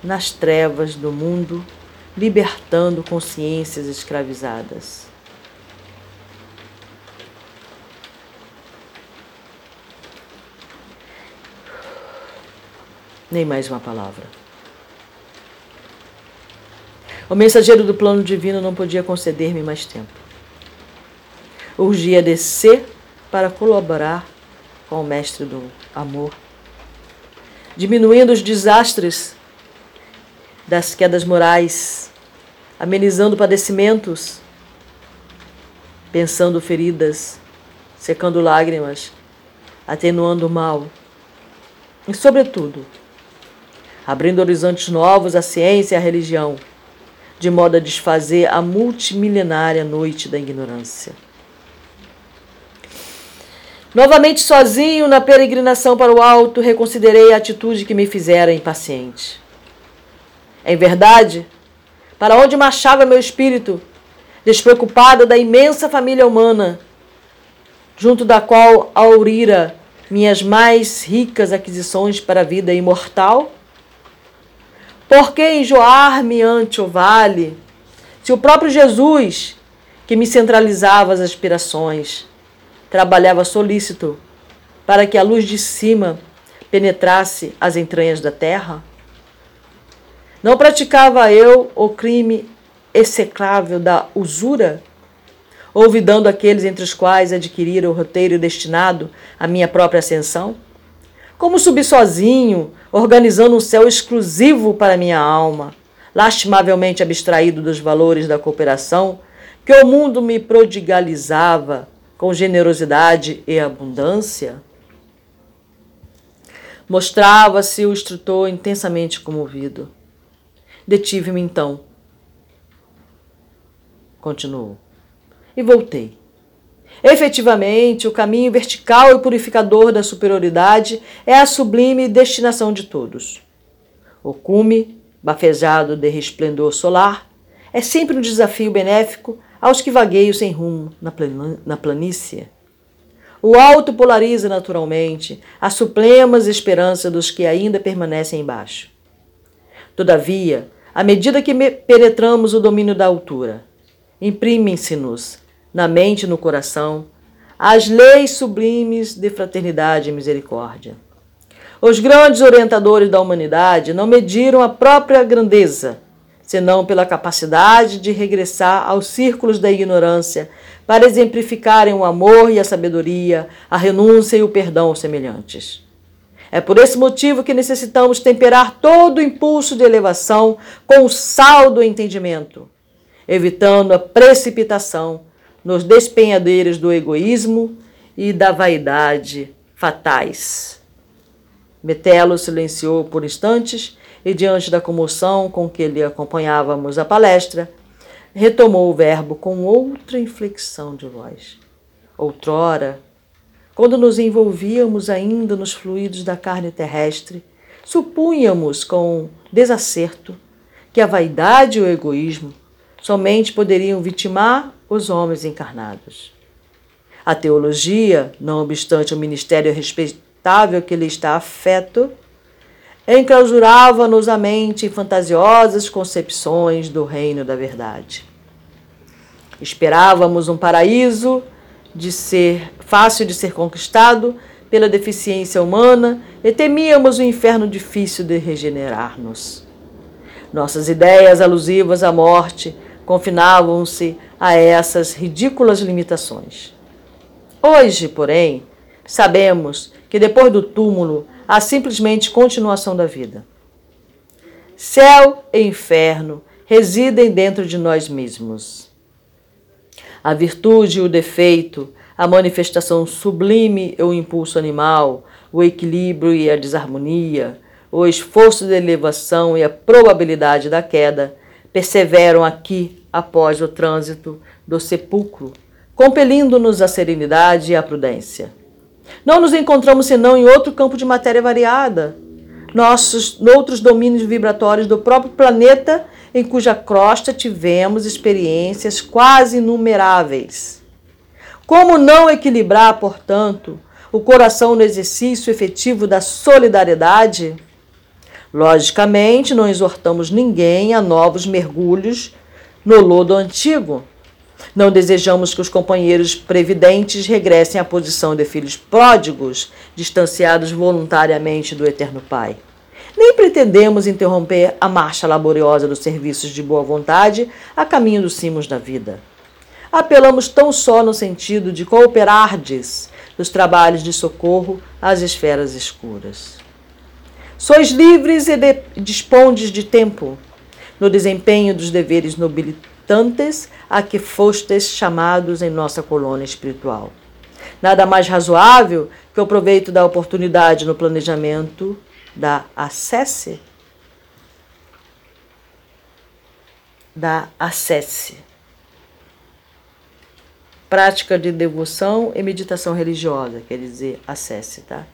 nas trevas do mundo, libertando consciências escravizadas. Nem mais uma palavra. O mensageiro do plano divino não podia conceder-me mais tempo. Urgia descer para colaborar com o mestre do amor, diminuindo os desastres das quedas morais, amenizando padecimentos, pensando feridas, secando lágrimas, atenuando o mal e, sobretudo, abrindo horizontes novos à ciência e à religião, de modo a desfazer a multimilenária noite da ignorância. Novamente sozinho na peregrinação para o alto, reconsiderei a atitude que me fizera impaciente. Em verdade, para onde marchava meu espírito, despreocupado da imensa família humana, junto da qual aurira minhas mais ricas aquisições para a vida imortal? Por que enjoar-me ante o vale, se o próprio Jesus, que me centralizava as aspirações, trabalhava solícito para que a luz de cima penetrasse as entranhas da terra? Não praticava eu o crime execrável da usura, olvidando aqueles entre os quais adquirira o roteiro destinado à minha própria ascensão? Como subir sozinho, organizando um céu exclusivo para minha alma, lastimavelmente abstraído dos valores da cooperação que o mundo me prodigalizava com generosidade e abundância? Mostrava-se o instrutor intensamente comovido. Detive-me então. Continuou. E voltei. Efetivamente, o caminho vertical e purificador da superioridade é a sublime destinação de todos. O cume, bafejado de resplendor solar, é sempre um desafio benéfico aos que vagueiam sem rumo na planície. O alto polariza naturalmente as supremas esperanças dos que ainda permanecem embaixo. Todavia, à medida que penetramos o domínio da altura, imprimem-se-nos na mente e no coração, as leis sublimes de fraternidade e misericórdia. Os grandes orientadores da humanidade não mediram a própria grandeza, senão pela capacidade de regressar aos círculos da ignorância para exemplificarem o amor e a sabedoria, a renúncia e o perdão aos semelhantes. É por esse motivo que necessitamos temperar todo o impulso de elevação com o sal do entendimento, evitando a precipitação nos despenhadeiros do egoísmo e da vaidade fatais. Metelo silenciou por instantes e, diante da comoção com que lhe acompanhávamos a palestra, retomou o verbo com outra inflexão de voz. Outrora, quando nos envolvíamos ainda nos fluidos da carne terrestre, supunhamos com desacerto que a vaidade e o egoísmo somente poderiam vitimar os homens encarnados. A teologia, não obstante o ministério respeitável que lhe está afeto, enclausurava-nos a mente em fantasiosas concepções do reino da verdade. Esperávamos um paraíso de ser fácil de ser conquistado pela deficiência humana e temíamos o inferno difícil de regenerar-nos. Nossas ideias alusivas à morte confinavam-se a essas ridículas limitações. Hoje, porém, sabemos que depois do túmulo há simplesmente continuação da vida. Céu e inferno residem dentro de nós mesmos. A virtude e o defeito, a manifestação sublime e o impulso animal, o equilíbrio e a desarmonia, o esforço de elevação e a probabilidade da queda perseveram aqui após o trânsito do sepulcro, compelindo-nos à serenidade e à prudência. Não nos encontramos senão em outro campo de matéria variada, nossos outros domínios vibratórios do próprio planeta, em cuja crosta tivemos experiências quase inumeráveis. Como não equilibrar, portanto, o coração no exercício efetivo da solidariedade? Logicamente, não exortamos ninguém a novos mergulhos no lodo antigo. Não desejamos que os companheiros previdentes regressem à posição de filhos pródigos, distanciados voluntariamente do Eterno Pai. Nem pretendemos interromper a marcha laboriosa dos serviços de boa vontade a caminho dos cimos da vida. Apelamos tão só no sentido de cooperardes nos trabalhos de socorro às esferas escuras. Sois livres e de, dispondes de tempo no desempenho dos deveres nobilitantes a que fostes chamados em nossa colônia espiritual. Nada mais razoável que o proveito da oportunidade no planejamento da acesse da acesse prática de devoção e meditação religiosa, quer dizer, acesse, tá?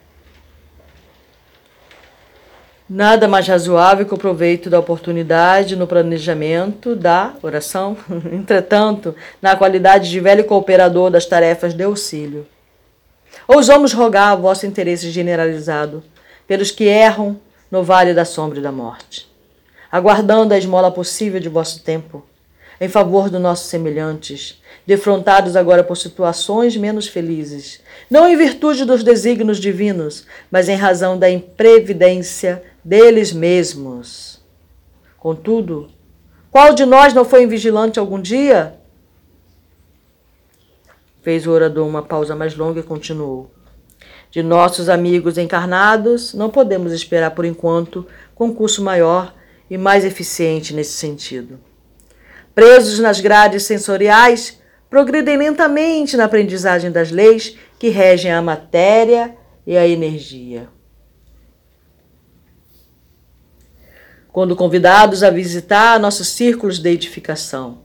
Nada mais razoável que o proveito da oportunidade no planejamento da oração, entretanto, na qualidade de velho cooperador das tarefas de auxílio. Ousamos rogar vosso interesse generalizado pelos que erram no vale da sombra e da morte, aguardando a esmola possível de vosso tempo, em favor dos nossos semelhantes, defrontados agora por situações menos felizes, não em virtude dos desígnios divinos, mas em razão da imprevidência deles mesmos. Contudo, qual de nós não foi invigilante algum dia? Fez o orador uma pausa mais longa e continuou. De nossos amigos encarnados, não podemos esperar por enquanto concurso maior e mais eficiente nesse sentido. Presos nas grades sensoriais, progridem lentamente na aprendizagem das leis que regem a matéria e a energia. Quando convidados a visitar nossos círculos de edificação,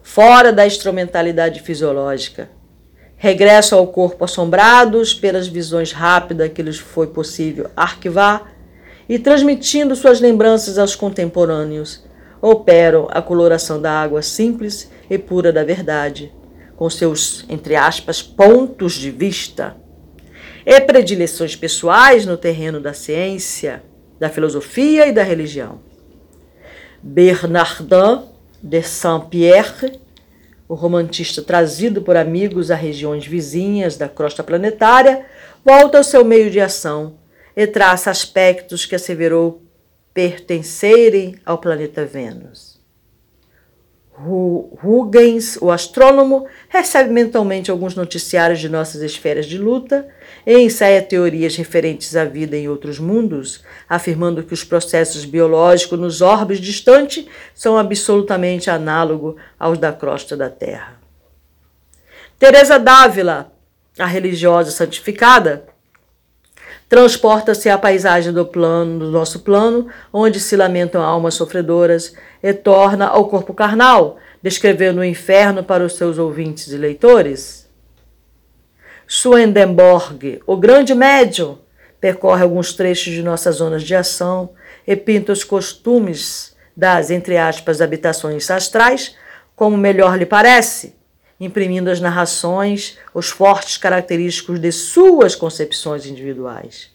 fora da instrumentalidade fisiológica. Regresso ao corpo assombrados pelas visões rápidas que lhes foi possível arquivar e transmitindo suas lembranças aos contemporâneos, operam a coloração da água simples e pura da verdade, com seus, entre aspas, pontos de vista e predileções pessoais no terreno da ciência, da filosofia e da religião. Bernardin de Saint-Pierre, o romantista trazido por amigos a regiões vizinhas da crosta planetária, volta ao seu meio de ação e traça aspectos que asseverou pertencerem ao planeta Vênus. Huygens, o astrônomo, recebe mentalmente alguns noticiários de nossas esferas de luta e ensaia teorias referentes à vida em outros mundos, afirmando que os processos biológicos nos orbes distantes são absolutamente análogos aos da crosta da Terra. Teresa Dávila, a religiosa santificada, transporta-se à paisagem do plano, do nosso plano, onde se lamentam almas sofredoras, e torna ao corpo carnal, descrevendo o inferno para os seus ouvintes e leitores. Swedenborg, o grande médium, percorre alguns trechos de nossas zonas de ação e pinta os costumes das, entre aspas, habitações astrais, como melhor lhe parece, imprimindo as narrações os fortes característicos de suas concepções individuais.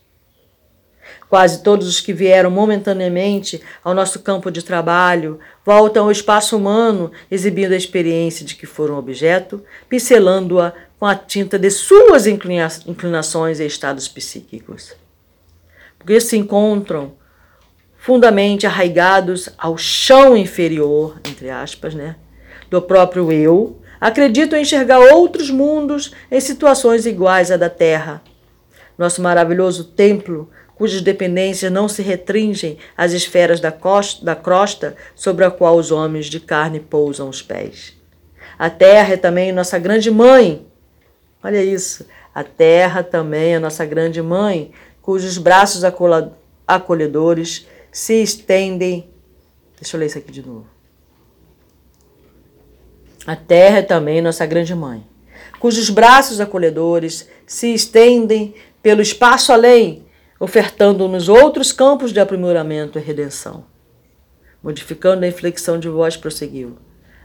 Quase todos os que vieram momentaneamente ao nosso campo de trabalho voltam ao espaço humano, exibindo a experiência de que foram objeto, pincelando-a com a tinta de suas inclina inclinações e estados psíquicos. Porque se encontram fundamente arraigados ao chão inferior, entre aspas, né, do próprio eu, acreditam enxergar outros mundos em situações iguais à da Terra. Nosso maravilhoso templo, cujas dependências não se retringem às esferas da, costa, da crosta sobre a qual os homens de carne pousam os pés. A Terra é também nossa grande mãe. Olha isso. A Terra também é nossa grande mãe, cujos braços acolhedores se estendem. Deixa eu ler isso aqui de novo. A terra é também nossa grande mãe, cujos braços acolhedores se estendem pelo espaço além, ofertando-nos outros campos de aprimoramento e redenção. Modificando a inflexão de voz, prosseguiu.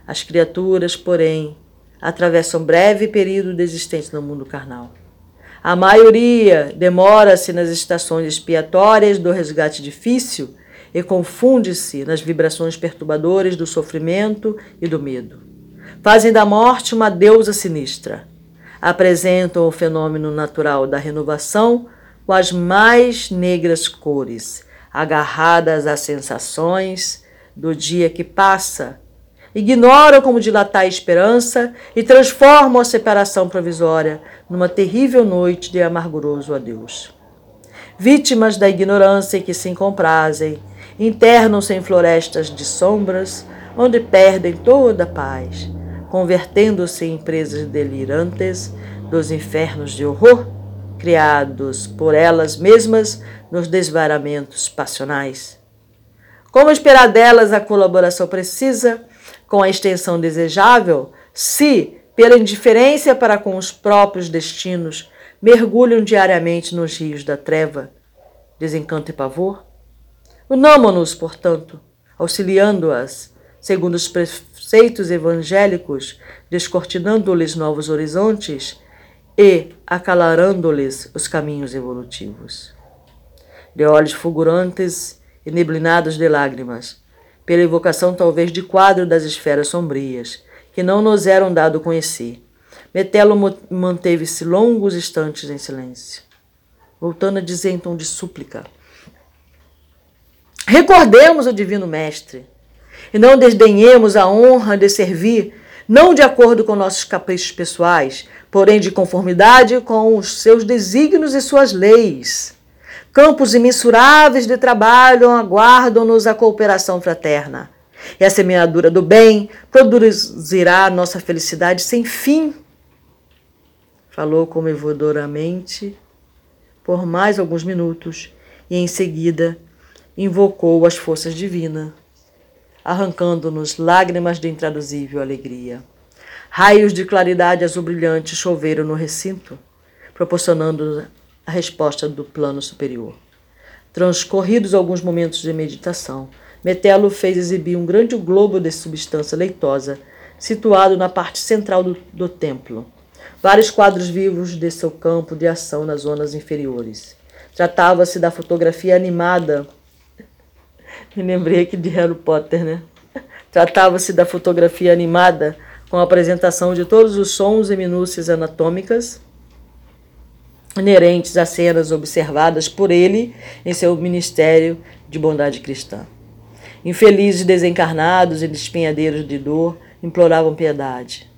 As criaturas, porém, atravessam breve período de existência no mundo carnal. A maioria demora-se nas estações expiatórias do resgate difícil e confunde-se nas vibrações perturbadoras do sofrimento e do medo. Fazem da morte uma deusa sinistra. Apresentam o fenômeno natural da renovação com as mais negras cores, agarradas às sensações do dia que passa. Ignoram como dilatar a esperança e transformam a separação provisória numa terrível noite de amarguroso adeus. Vítimas da ignorância em que se comprazem, internam-se em florestas de sombras, onde perdem toda a paz, convertendo-se em presas delirantes dos infernos de horror, criados por elas mesmas nos desvaramentos passionais. Como esperar delas a colaboração precisa, com a extensão desejável, se, pela indiferença para com os próprios destinos, mergulham diariamente nos rios da treva, desencanto e pavor? Unamo-nos, portanto, auxiliando-as, segundo os preceitos evangélicos, descortinando-lhes novos horizontes e acalarando-lhes os caminhos evolutivos. De olhos fulgurantes e neblinados de lágrimas, pela evocação talvez de quadro das esferas sombrias, que não nos eram dado conhecer, Metelo manteve-se longos instantes em silêncio, voltando a dizer em tom de súplica: Recordemos o Divino Mestre e não desdenhemos a honra de servir, não de acordo com nossos caprichos pessoais, porém de conformidade com os seus desígnios e suas leis. Campos imensuráveis de trabalho aguardam-nos a cooperação fraterna. E a semeadura do bem produzirá nossa felicidade sem fim. Falou comovedoramente por mais alguns minutos e em seguida invocou as forças divinas, arrancando-nos lágrimas de intraduzível alegria. Raios de claridade azul brilhante choveram no recinto, proporcionando a resposta do plano superior. Transcorridos alguns momentos de meditação, Metelo fez exibir um grande globo de substância leitosa, situado na parte central do, do templo. Vários quadros vivos de seu campo de ação nas zonas inferiores. Tratava-se da fotografia animada me lembrei aqui de Harry Potter, né? Tratava-se da fotografia animada com a apresentação de todos os sons e minúcias anatômicas inerentes às cenas observadas por ele em seu ministério de bondade cristã. Infelizes desencarnados e despenhadeiros de dor imploravam piedade.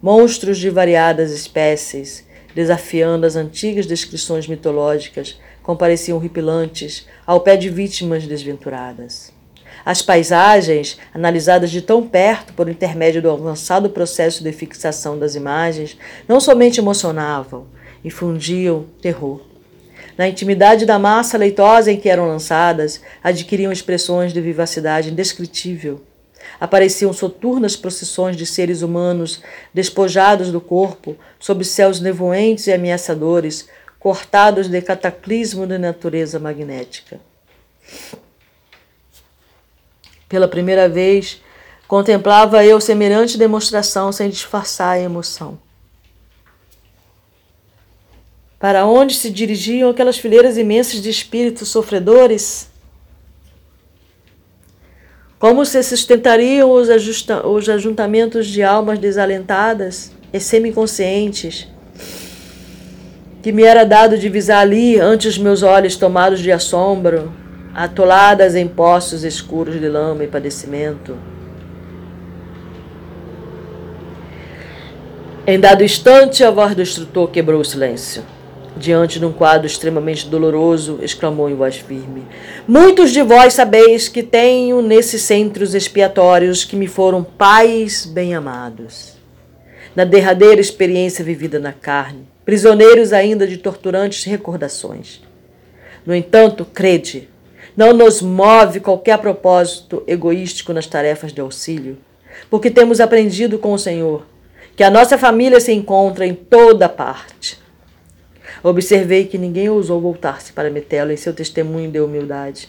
Monstros de variadas espécies, desafiando as antigas descrições mitológicas, compareciam horripilantes ao pé de vítimas desventuradas. As paisagens, analisadas de tão perto por intermédio do avançado processo de fixação das imagens, não somente emocionavam, infundiam terror. Na intimidade da massa leitosa em que eram lançadas, adquiriam expressões de vivacidade indescritível. Apareciam soturnas procissões de seres humanos despojados do corpo, sob céus nevoentes e ameaçadores, cortados de cataclismo de natureza magnética. Pela primeira vez, contemplava eu semelhante demonstração sem disfarçar a emoção. Para onde se dirigiam aquelas fileiras imensas de espíritos sofredores? Como se sustentariam os, os ajuntamentos de almas desalentadas e semiconscientes? que me era dado divisar ali ante os meus olhos tomados de assombro, atoladas em poços escuros de lama e padecimento. Em dado instante, a voz do instrutor quebrou o silêncio. Diante de um quadro extremamente doloroso, exclamou em voz firme: Muitos de vós sabeis que tenho nesses centros expiatórios que me foram pais bem amados. Na derradeira experiência vivida na carne, prisioneiros ainda de torturantes recordações. No entanto, crede, não nos move qualquer propósito egoístico nas tarefas de auxílio, porque temos aprendido com o Senhor que a nossa família se encontra em toda parte. Observei que ninguém ousou voltar-se para Metelo em seu testemunho de humildade.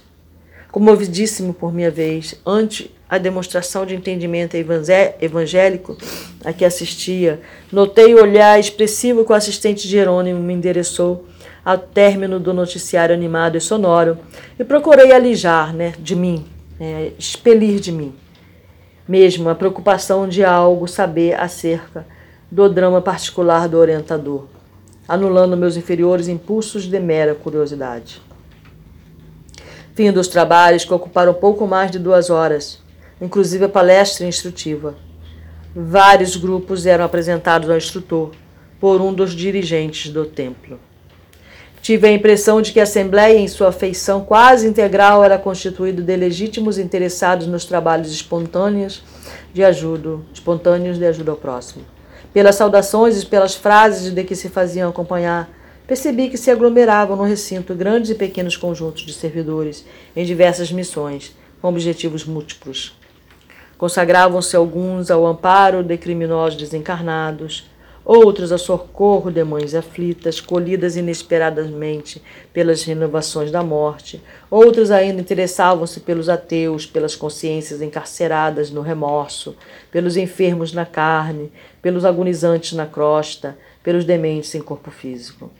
Comovidíssimo por minha vez, ante a demonstração de entendimento evangélico a que assistia, notei o olhar expressivo que o assistente Jerônimo me endereçou ao término do noticiário animado e sonoro e procurei alijar né, de mim, né, expelir de mim mesmo a preocupação de algo saber acerca do drama particular do orientador, anulando meus inferiores impulsos de mera curiosidade. Fim dos trabalhos que ocuparam pouco mais de duas horas, inclusive a palestra instrutiva. Vários grupos eram apresentados ao instrutor por um dos dirigentes do templo. Tive a impressão de que a Assembleia, em sua feição quase integral, era constituída de legítimos interessados nos trabalhos espontâneos de ajuda, espontâneos de ajuda ao próximo. Pelas saudações e pelas frases de que se faziam acompanhar, percebi que se aglomeravam no recinto grandes e pequenos conjuntos de servidores em diversas missões, com objetivos múltiplos. Consagravam-se alguns ao amparo de criminosos desencarnados, outros a socorro de mães aflitas, colhidas inesperadamente pelas renovações da morte, outros ainda interessavam-se pelos ateus, pelas consciências encarceradas no remorso, pelos enfermos na carne, pelos agonizantes na crosta, pelos dementes em corpo físico,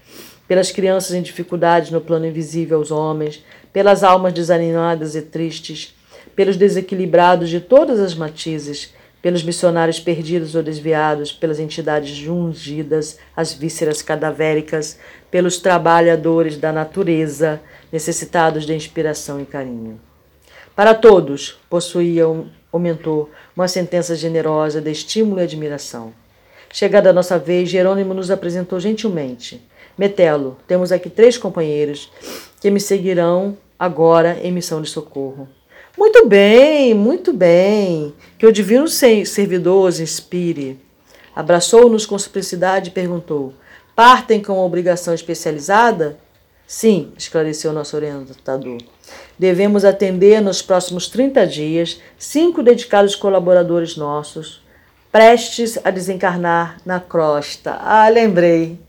pelas crianças em dificuldades no plano invisível aos homens, pelas almas desanimadas e tristes, pelos desequilibrados de todas as matizes, pelos missionários perdidos ou desviados, pelas entidades jungidas, as vísceras cadavéricas, pelos trabalhadores da natureza, necessitados de inspiração e carinho. Para todos, possuía o mentor uma sentença generosa de estímulo e admiração. Chegada a nossa vez, Jerônimo nos apresentou gentilmente. Metelo, temos aqui três companheiros que me seguirão agora em missão de socorro. Muito bem, muito bem. Que o divino servidor os inspire. Abraçou-nos com simplicidade e perguntou: Partem com obrigação especializada? Sim, esclareceu nosso orientador. Devemos atender nos próximos 30 dias cinco dedicados colaboradores nossos, prestes a desencarnar na crosta. Ah, lembrei.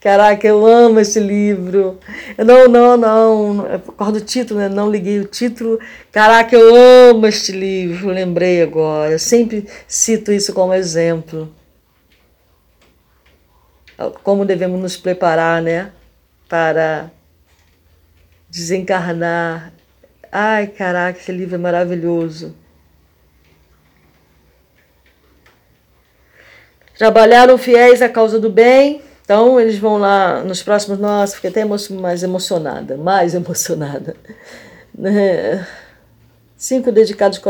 Caraca, eu amo esse livro. Não, não, não. Por causa do título, né? Não liguei o título. Caraca, eu amo este livro. Lembrei agora. Sempre cito isso como exemplo. Como devemos nos preparar, né? Para desencarnar. Ai, caraca, esse livro é maravilhoso. Trabalharam fiéis à causa do bem então eles vão lá nos próximos. Nossa, fiquei até mais emocionada, mais emocionada. Né? Cinco dedicados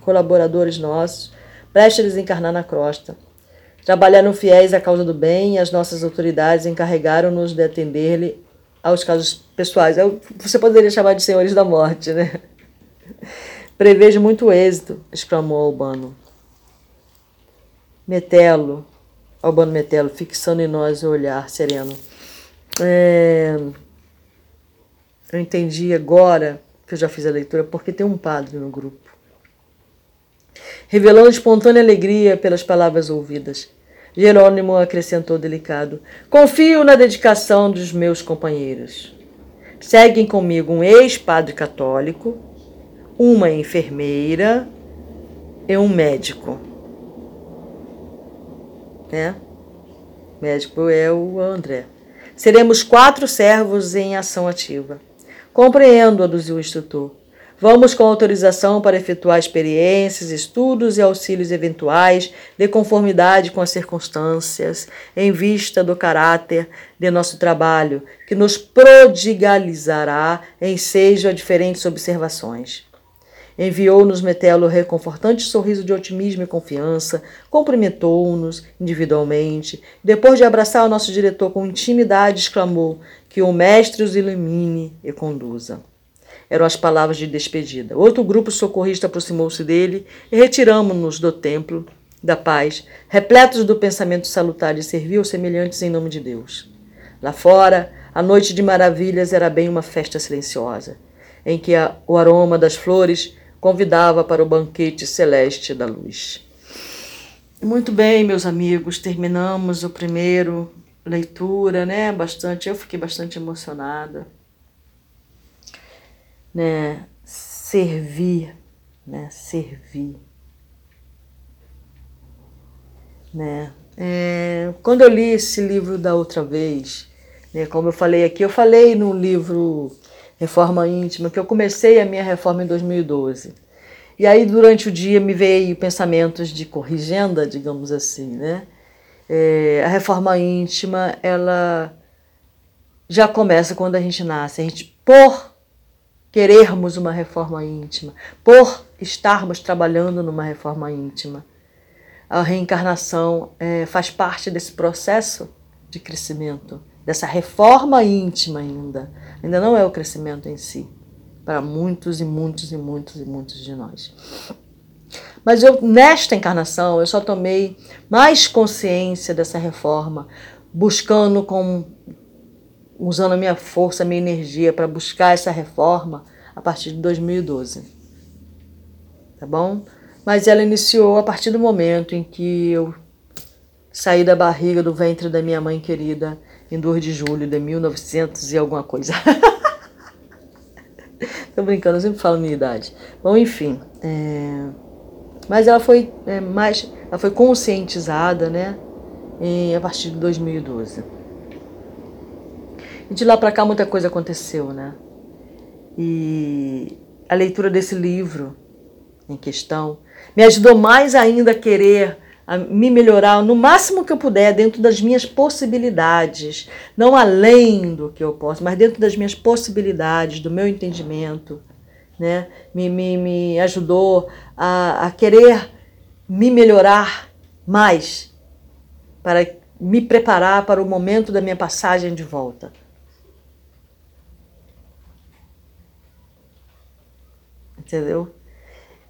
colaboradores nossos, prestes a desencarnar na crosta. Trabalharam fiéis à causa do bem e as nossas autoridades encarregaram-nos de atender-lhe aos casos pessoais. Você poderia chamar de senhores da morte, né? Prevejo muito êxito, exclamou Albano. Metelo, Albano Metelo, fixando em nós o olhar sereno. É, eu entendi agora que eu já fiz a leitura, porque tem um padre no grupo. Revelando espontânea alegria pelas palavras ouvidas. Jerônimo acrescentou delicado: Confio na dedicação dos meus companheiros. Seguem comigo um ex-padre católico, uma enfermeira e um médico né? Médico é o André. Seremos quatro servos em ação ativa. Compreendo, aduziu o instrutor. Vamos com autorização para efetuar experiências, estudos e auxílios eventuais de conformidade com as circunstâncias, em vista do caráter de nosso trabalho, que nos prodigalizará em seja a diferentes observações. Enviou-nos Metelo reconfortante sorriso de otimismo e confiança, cumprimentou-nos individualmente. Depois de abraçar o nosso diretor com intimidade, exclamou: Que o Mestre os ilumine e conduza. Eram as palavras de despedida. Outro grupo socorrista aproximou-se dele e retiramos-nos do templo da paz, repletos do pensamento salutar de servir os semelhantes em nome de Deus. Lá fora, a noite de maravilhas era bem uma festa silenciosa, em que a, o aroma das flores convidava para o banquete celeste da luz. Muito bem, meus amigos, terminamos o primeiro leitura, né? Bastante, eu fiquei bastante emocionada, né? Servir, né? Servir, né? É, quando eu li esse livro da outra vez, né? Como eu falei aqui, eu falei no livro Reforma Íntima que eu comecei a minha reforma em 2012. E aí, durante o dia, me veio pensamentos de corrigenda, digamos assim, né? É, a reforma íntima, ela já começa quando a gente nasce. A gente, por querermos uma reforma íntima, por estarmos trabalhando numa reforma íntima, a reencarnação é, faz parte desse processo de crescimento, dessa reforma íntima ainda. Ainda não é o crescimento em si para muitos e muitos e muitos e muitos de nós. Mas eu nesta encarnação eu só tomei mais consciência dessa reforma, buscando com usando a minha força, a minha energia para buscar essa reforma a partir de 2012. Tá bom? Mas ela iniciou a partir do momento em que eu saí da barriga do ventre da minha mãe querida em 2 de julho de 1900 e alguma coisa. Tô brincando, eu sempre falo minha idade. Bom, enfim. É... Mas ela foi é, mais. Ela foi conscientizada, né? Em, a partir de 2012. E de lá para cá muita coisa aconteceu, né? E a leitura desse livro em questão me ajudou mais ainda a querer a me melhorar no máximo que eu puder, dentro das minhas possibilidades, não além do que eu posso, mas dentro das minhas possibilidades, do meu entendimento, né? me, me, me ajudou a, a querer me melhorar mais, para me preparar para o momento da minha passagem de volta. Entendeu?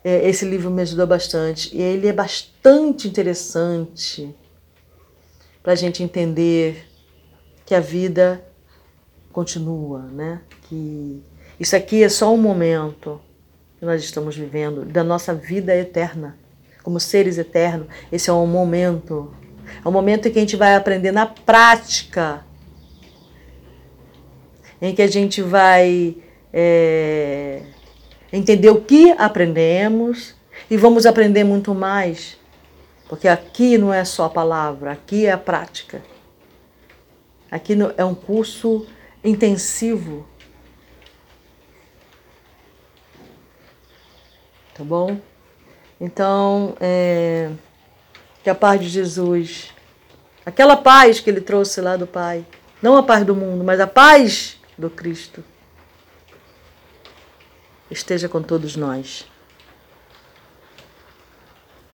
É, esse livro me ajudou bastante. E ele é bastante interessante para a gente entender que a vida continua, né? Que isso aqui é só um momento que nós estamos vivendo da nossa vida eterna. Como seres eternos, esse é um momento. É um momento em que a gente vai aprender na prática, em que a gente vai é, entender o que aprendemos e vamos aprender muito mais, porque aqui não é só a palavra, aqui é a prática. Aqui é um curso intensivo. Tá bom? Então, é, que a paz de Jesus, aquela paz que ele trouxe lá do Pai, não a paz do mundo, mas a paz do Cristo esteja com todos nós.